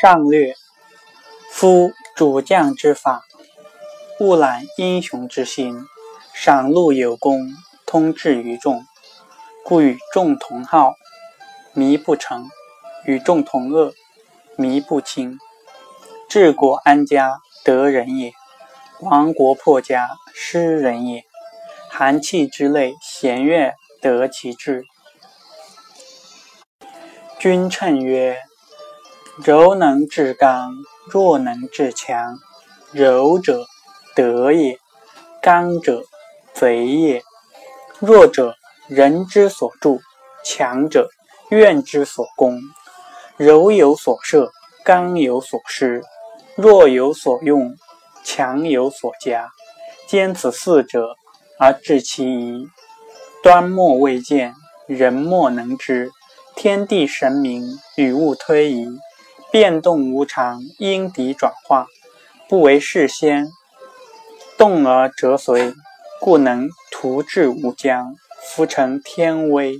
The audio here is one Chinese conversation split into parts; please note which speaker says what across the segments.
Speaker 1: 上略。夫主将之法，勿揽英雄之心，赏禄有功，通志于众，故与众同好，弥不成；与众同恶，弥不清。治国安家，得人也；亡国破家，失人也。寒气之类，弦乐得其志。君称曰：柔能制刚，弱能制强。柔者德也，刚者贼也。弱者人之所助，强者怨之所攻。柔有所摄，刚有所失。弱有所用，强有所加。兼此四者，而治其宜，端莫未见，人莫能知。天地神明，与物推移，变动无常，因敌转化，不为事先，动而折随，故能图治无疆，浮成天威，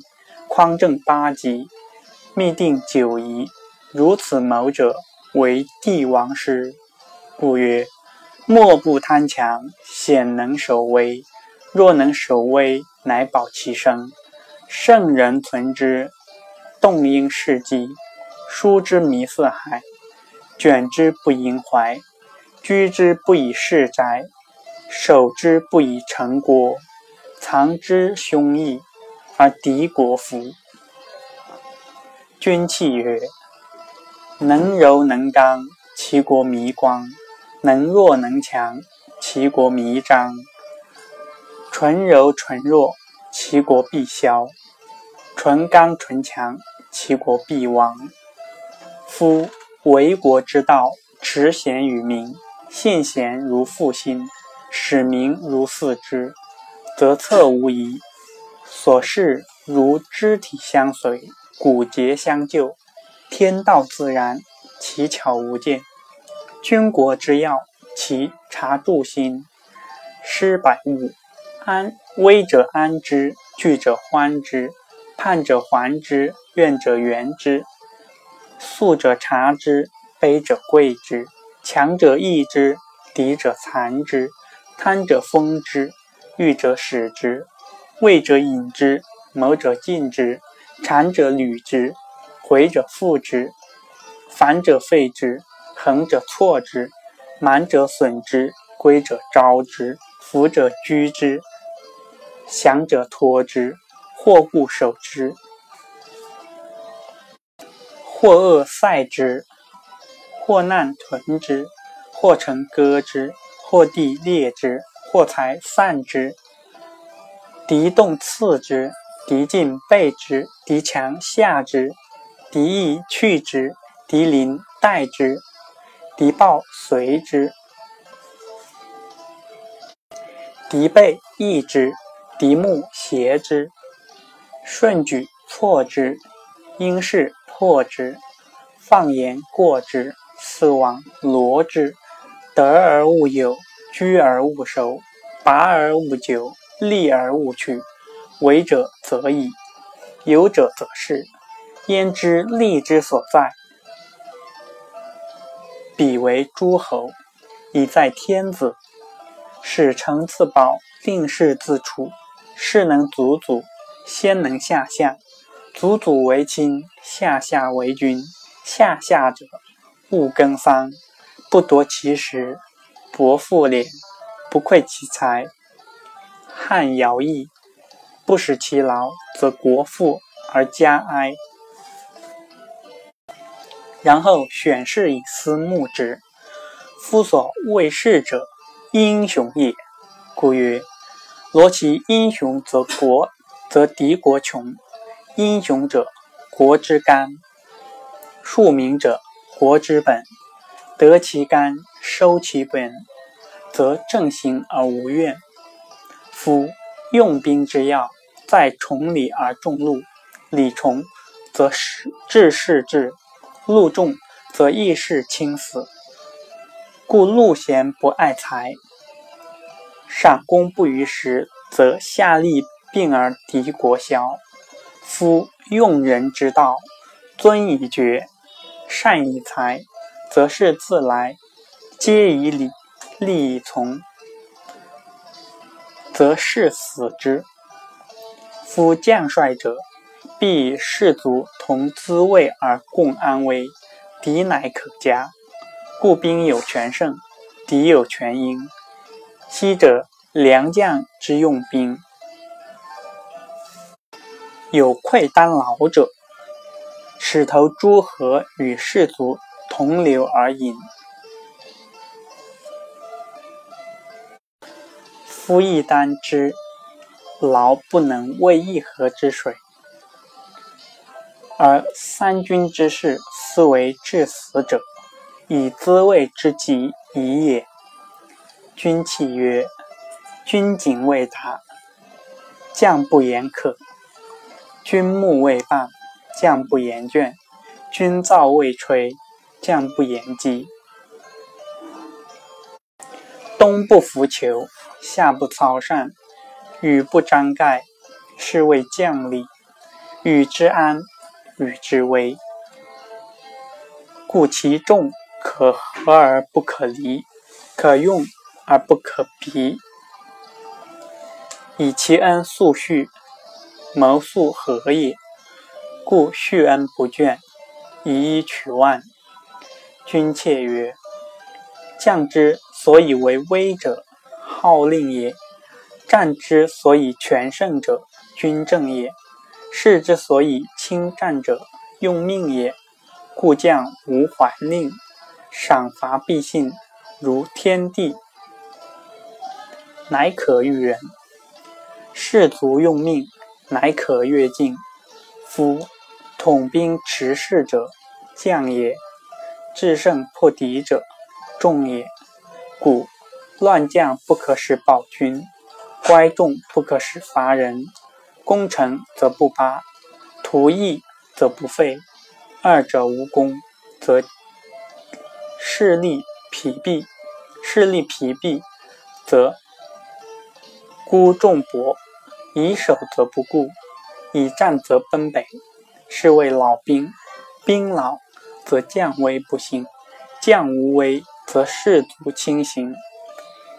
Speaker 1: 匡正八极，密定九夷。如此谋者，为帝王师。故曰：莫不贪强，显能守微。若能守微，乃保其身。圣人存之。动因事迹，书之弥四海，卷之不盈怀，居之不以世宅，守之不以成国，藏之凶义，而敌国服。君器曰：能柔能刚，其国弥光；能弱能强，其国弥彰。纯柔纯弱，其国必消；纯刚纯强。其国必亡。夫为国之道，持贤于民，信贤如复心，使民如嗣之，则策无疑。所事如肢体相随，骨节相救，天道自然，其巧无间。君国之要，其察助心，施百物，安危者安之，惧者欢之，盼者还之。怨者圆之，素者察之，卑者贵之，强者抑之，敌者残之，贪者封之，欲者使之，畏者引之，谋者进之，谄者履之，回者复之，反者废之，横者挫之，满者损之，规者招之，福者居之，降者托之，祸固守之。或恶塞之，或难屯之，或成割之，或地裂之，或财散之。敌动刺之，敌进备之，敌强下之，敌易去之，敌临待之，敌暴随之，敌备易之，敌目胁之，顺举错之，应是。破之，放言过之，死亡罗之，得而勿有，居而勿守，拔而勿久，利而勿去。为者则矣，有者则仕。焉知利之所在？彼为诸侯，以在天子，使臣自保，令士自处，士能祖祖，先能下下。祖祖为亲，下下为君。下下者，勿耕桑，不夺其食，薄赋敛，不馈其财。汉徭役，不使其劳，则国富而家哀。然后选士以思慕之。夫所谓士者，英雄也。故曰：罗其英雄，则国，则敌国穷。英雄者，国之肝；庶民者，国之本。得其肝，收其本，则正行而无怨。夫用兵之要，在崇礼而重禄。礼重，则治事治；禄重，则义事轻死。故禄贤不爱财，赏功不于时，则下利病而敌国消。夫用人之道，尊以爵，善以才，则是自来；皆以礼，利以从，则是死之。夫将帅者，必以士卒同滋味而共安危，敌乃可嘉。故兵有全胜，敌有全赢。昔者良将之用兵，有愧当劳者，使投诸河与士卒同流而饮。夫一担之劳不能为一河之水，而三军之士斯为至死者，以滋味之极矣也。君泣曰：“君谨未达，将不言可；君目未半，将不言倦；君噪未吹，将不言饥。冬不拂裘，夏不操扇，雨不张盖，是谓将立。与之安，与之危。故其众可和而不可离，可用。”而不可疲，以其恩素续，谋速何也。故恤恩不倦，以一取万。君妾曰：将之所以为威者，号令也；战之所以全胜者，军政也；士之所以轻战者，用命也。故将无还令，赏罚必信，如天地。乃可御人，士卒用命，乃可越境。夫统兵持势者，将也；制胜破敌者，众也。故乱将不可使保军，乖众不可使伐人。攻城则不拔，图邑则不废。二者无功，则势力疲弊；势力疲弊，则孤众薄，以守则不顾，以战则奔北，是谓老兵。兵老则将威不行，将无威则士卒轻行，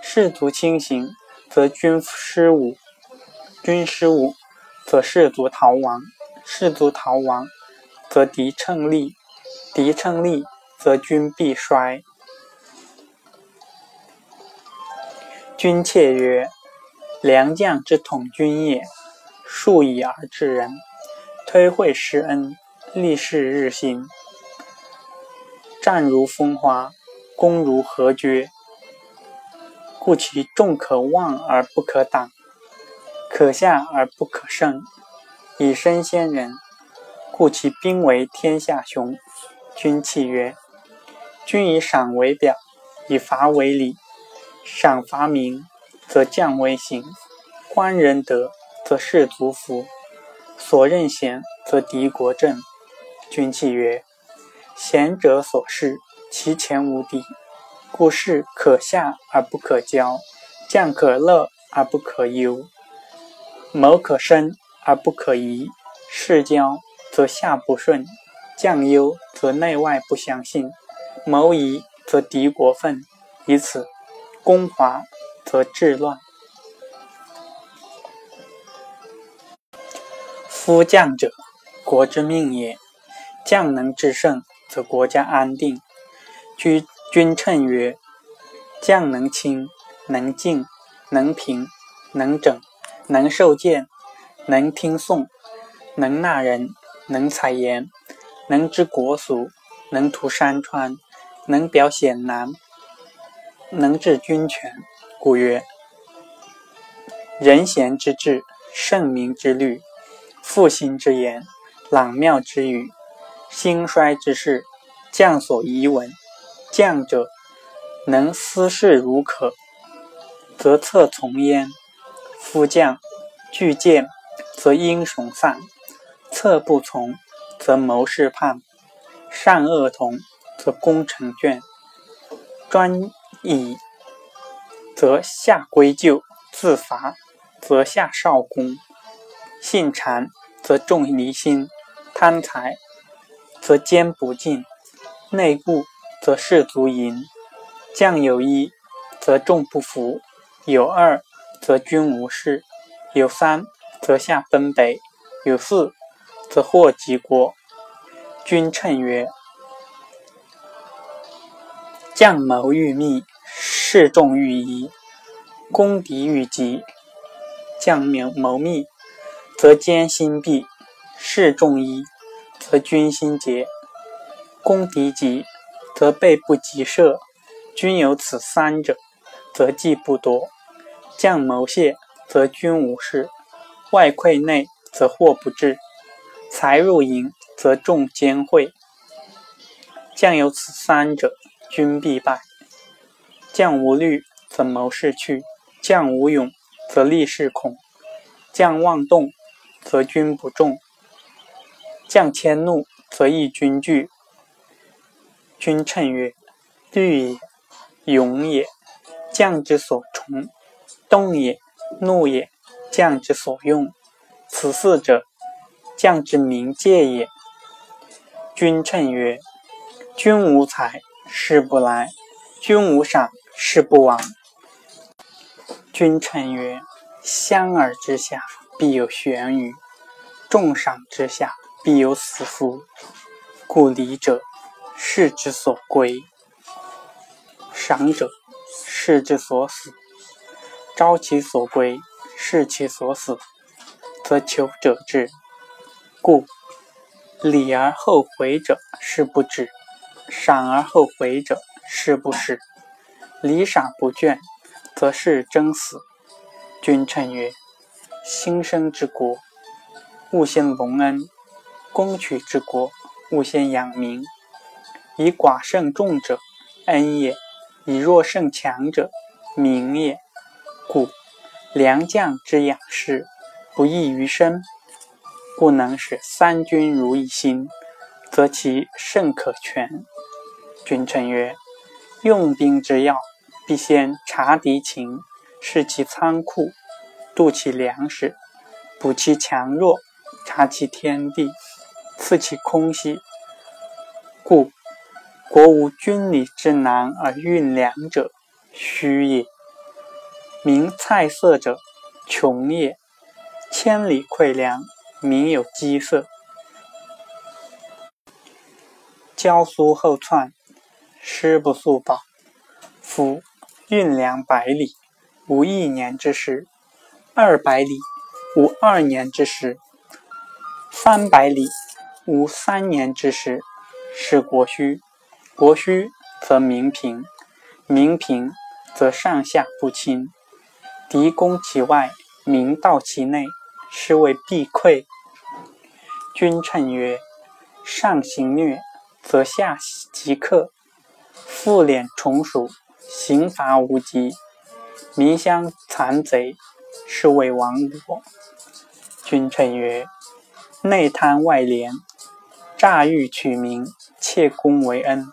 Speaker 1: 士卒轻行则军失武，军失武则士卒逃亡，士卒逃亡则敌乘利，敌乘利则军必衰。君妾曰。良将之统军也，数以而治人，推惠施恩，立事日新。战如风花，攻如河决，故其众可望而不可挡，可下而不可胜。以身先人，故其兵为天下雄。君泣曰：君以赏为表，以罚为礼。赏罚明。则将威行，官人德，则士卒服；所任贤，则敌国正。君泣曰：贤者所事，其前无敌，故事可下而不可骄，将可乐而不可忧，谋可生而不可移。事骄则下不顺，将忧则内外不相信，谋夷则敌国愤。以此攻华。则治乱。夫将者，国之命也。将能制胜，则国家安定。居君称曰：将能清，能静，能平，能整，能受谏，能听讼，能纳人，能采言，能知国俗，能图山川，能表险难，能治军权。故曰：仁贤之治，圣明之虑，复兴之言，朗妙之语，兴衰之势，将所宜闻。将者，能思事如可，则策从焉。夫将具见，则英雄丧；策不从，则谋士叛；善恶同，则功成倦。专以。则下归咎，自伐；则下少功，信谗；则重离心，贪财；则坚不进，内固则士卒淫；将有一，则众不服；有二，则军无事；有三，则下奔北；有四，则祸及国。君称曰：“将谋欲密，士众愈疑，攻敌愈急。将谋谋密，则奸心毕；士众疑，则军心竭；攻敌急，则备不及射。君有此三者，则计不多。将谋泄，则军无事；外溃内，则祸不至。财入营。”则众兼会，将有此三者，军必败。将无虑，则谋事去；将无勇，则立事恐；将妄动，则军不重；将迁怒，则益军惧。君称曰：虑也，勇也，将之所从；动也，怒也，将之所用。此四者，将之明戒也。君称曰：“君无才，事不来；君无赏，事不往。”君臣曰：“香饵之下，必有玄鱼；重赏之下，必有死夫。故礼者，士之所归；赏者，士之所死。招其所归，视其所死，则求者至。故。”礼而后回者，是不止；赏而后回者，是不始。礼赏不倦，则是争死。君称曰：兴生之国，勿先隆恩；攻取之国，勿先养民。以寡胜众者，恩也；以弱胜强者，民也。故良将之养士，不异于身。故能使三军如一心，则其胜可全。君臣曰：用兵之要，必先察敌情，视其仓库，度其粮食，补其强弱，察其天地，赐其空隙。故国无军礼之难而运粮者，虚也；民菜色者，穷也。千里馈粮。民有饥色，交苏后窜，师不速饱。夫运粮百里，无一年之时；二百里，无二年之时；三百里，无三年之时。是国虚，国虚则民贫，民贫则上下不亲。敌攻其外，民盗其内，是谓必溃。君称曰：上行虐，则下即克；复敛从属，刑罚无极。民相残贼，是谓亡国。君臣曰：内贪外廉，诈欲取名，窃功为恩，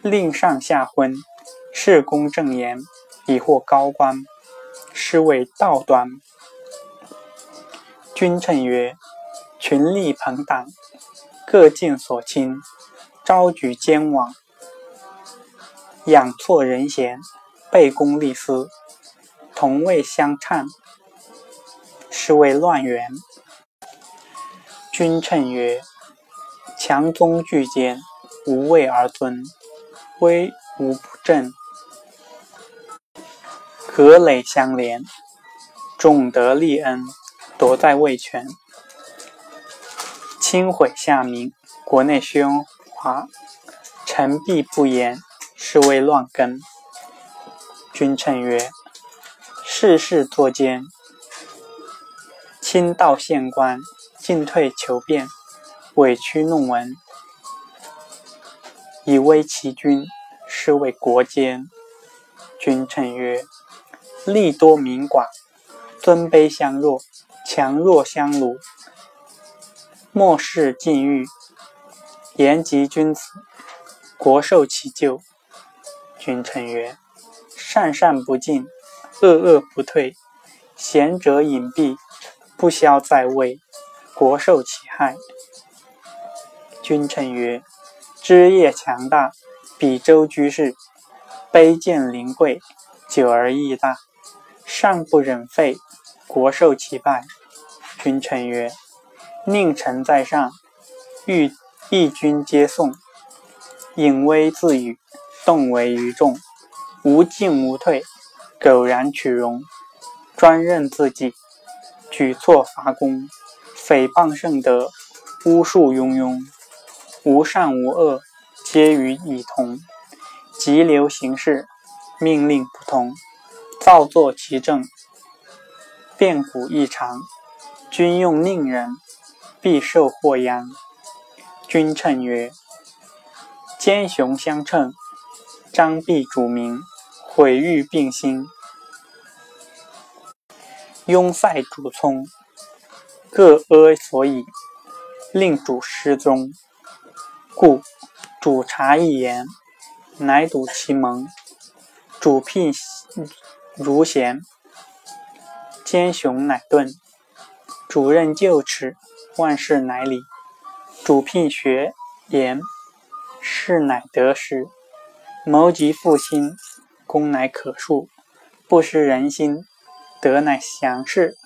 Speaker 1: 令上下昏，事公正言，以获高官，是谓道端。君臣曰：群力朋党，各尽所亲，招举奸枉，养错人贤，背公立私，同位相称，是谓乱源。君称曰：强宗巨奸，无位而尊，威无不正，隔垒相连，众得立恩，夺在位权。轻毁下民，国内喧哗，臣必不言，是谓乱根。君臣曰：世事作奸，亲到县官，进退求变，委曲弄文，以威其君，是谓国奸。君臣曰：利多民寡，尊卑相若，强弱相辱。莫世禁欲，言及君子，国受其咎。君臣曰：善善不进，恶恶不退，贤者隐蔽，不消在位，国受其害。君臣曰：枝叶强大，比周居士，卑贱临贵，久而益大，上不忍废，国受其败。君臣曰：“宁臣在上，欲义君皆颂。隐微自语，动为于众，无进无退，苟然取容，专任自己，举措伐功，诽谤圣德，巫术庸庸，无善无恶，皆与以同。急流行事，命令不通，造作其政，变古异常。”君用佞人，必受祸殃。君称曰：“奸雄相称，张臂主名，毁誉并兴。庸塞主聪，各阿所以，令主失踪。故主察一言，乃睹其盟；主聘如贤，奸雄乃遁。”主任就耻，万事乃理；主聘学言，事乃得时。谋及复兴，功乃可恕。不失人心，德乃祥事。